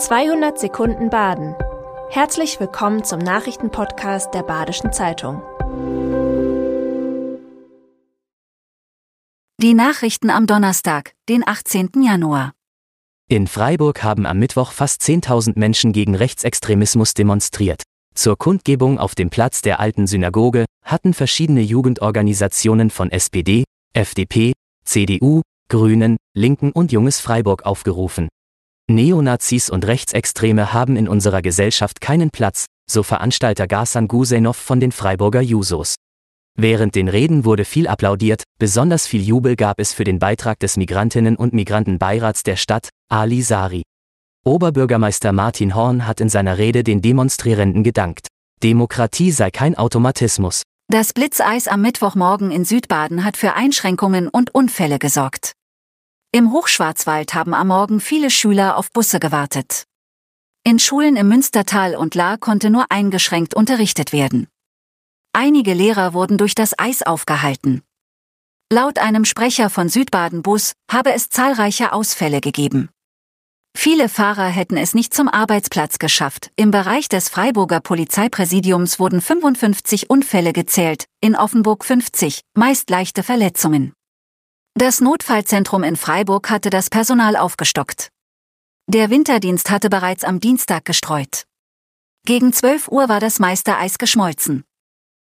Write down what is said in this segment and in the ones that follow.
200 Sekunden Baden. Herzlich willkommen zum Nachrichtenpodcast der Badischen Zeitung. Die Nachrichten am Donnerstag, den 18. Januar. In Freiburg haben am Mittwoch fast 10.000 Menschen gegen Rechtsextremismus demonstriert. Zur Kundgebung auf dem Platz der alten Synagoge hatten verschiedene Jugendorganisationen von SPD, FDP, CDU, Grünen, Linken und Junges Freiburg aufgerufen. Neonazis und Rechtsextreme haben in unserer Gesellschaft keinen Platz, so Veranstalter Gasan Gusenov von den Freiburger Jusos. Während den Reden wurde viel applaudiert, besonders viel Jubel gab es für den Beitrag des Migrantinnen- und Migrantenbeirats der Stadt, Ali Sari. Oberbürgermeister Martin Horn hat in seiner Rede den Demonstrierenden gedankt. Demokratie sei kein Automatismus. Das Blitzeis am Mittwochmorgen in Südbaden hat für Einschränkungen und Unfälle gesorgt. Im Hochschwarzwald haben am Morgen viele Schüler auf Busse gewartet. In Schulen im Münstertal und Lahr konnte nur eingeschränkt unterrichtet werden. Einige Lehrer wurden durch das Eis aufgehalten. Laut einem Sprecher von Südbaden Bus habe es zahlreiche Ausfälle gegeben. Viele Fahrer hätten es nicht zum Arbeitsplatz geschafft. Im Bereich des Freiburger Polizeipräsidiums wurden 55 Unfälle gezählt, in Offenburg 50, meist leichte Verletzungen. Das Notfallzentrum in Freiburg hatte das Personal aufgestockt. Der Winterdienst hatte bereits am Dienstag gestreut. Gegen 12 Uhr war das meiste Eis geschmolzen.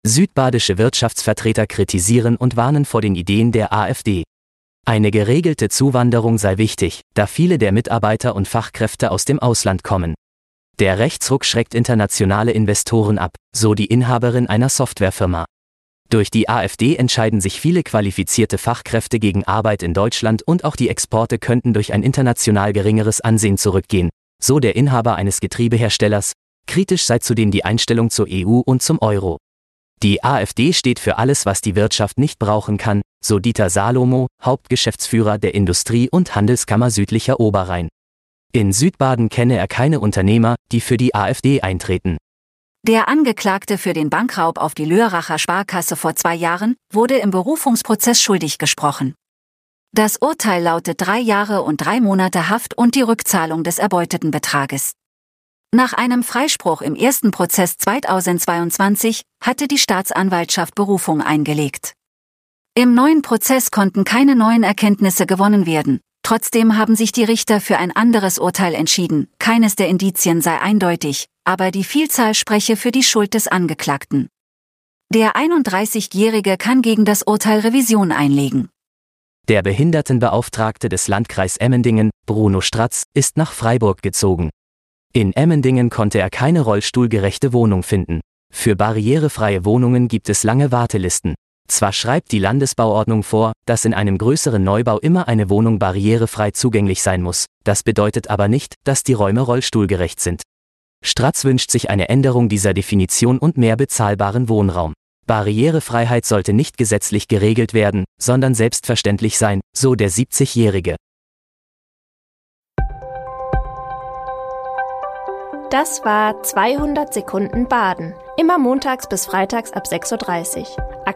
Südbadische Wirtschaftsvertreter kritisieren und warnen vor den Ideen der AfD. Eine geregelte Zuwanderung sei wichtig, da viele der Mitarbeiter und Fachkräfte aus dem Ausland kommen. Der Rechtsruck schreckt internationale Investoren ab, so die Inhaberin einer Softwarefirma. Durch die AfD entscheiden sich viele qualifizierte Fachkräfte gegen Arbeit in Deutschland und auch die Exporte könnten durch ein international geringeres Ansehen zurückgehen, so der Inhaber eines Getriebeherstellers. Kritisch sei zudem die Einstellung zur EU und zum Euro. Die AfD steht für alles, was die Wirtschaft nicht brauchen kann, so Dieter Salomo, Hauptgeschäftsführer der Industrie- und Handelskammer Südlicher Oberrhein. In Südbaden kenne er keine Unternehmer, die für die AfD eintreten. Der Angeklagte für den Bankraub auf die Lörracher Sparkasse vor zwei Jahren wurde im Berufungsprozess schuldig gesprochen. Das Urteil lautet drei Jahre und drei Monate Haft und die Rückzahlung des erbeuteten Betrages. Nach einem Freispruch im ersten Prozess 2022 hatte die Staatsanwaltschaft Berufung eingelegt. Im neuen Prozess konnten keine neuen Erkenntnisse gewonnen werden, trotzdem haben sich die Richter für ein anderes Urteil entschieden, keines der Indizien sei eindeutig, aber die Vielzahl spreche für die Schuld des Angeklagten. Der 31-Jährige kann gegen das Urteil Revision einlegen. Der Behindertenbeauftragte des Landkreis Emmendingen, Bruno Stratz, ist nach Freiburg gezogen. In Emmendingen konnte er keine rollstuhlgerechte Wohnung finden. Für barrierefreie Wohnungen gibt es lange Wartelisten. Zwar schreibt die Landesbauordnung vor, dass in einem größeren Neubau immer eine Wohnung barrierefrei zugänglich sein muss, das bedeutet aber nicht, dass die Räume rollstuhlgerecht sind. Stratz wünscht sich eine Änderung dieser Definition und mehr bezahlbaren Wohnraum. Barrierefreiheit sollte nicht gesetzlich geregelt werden, sondern selbstverständlich sein, so der 70-Jährige. Das war 200 Sekunden Baden. Immer montags bis freitags ab 6.30 Uhr.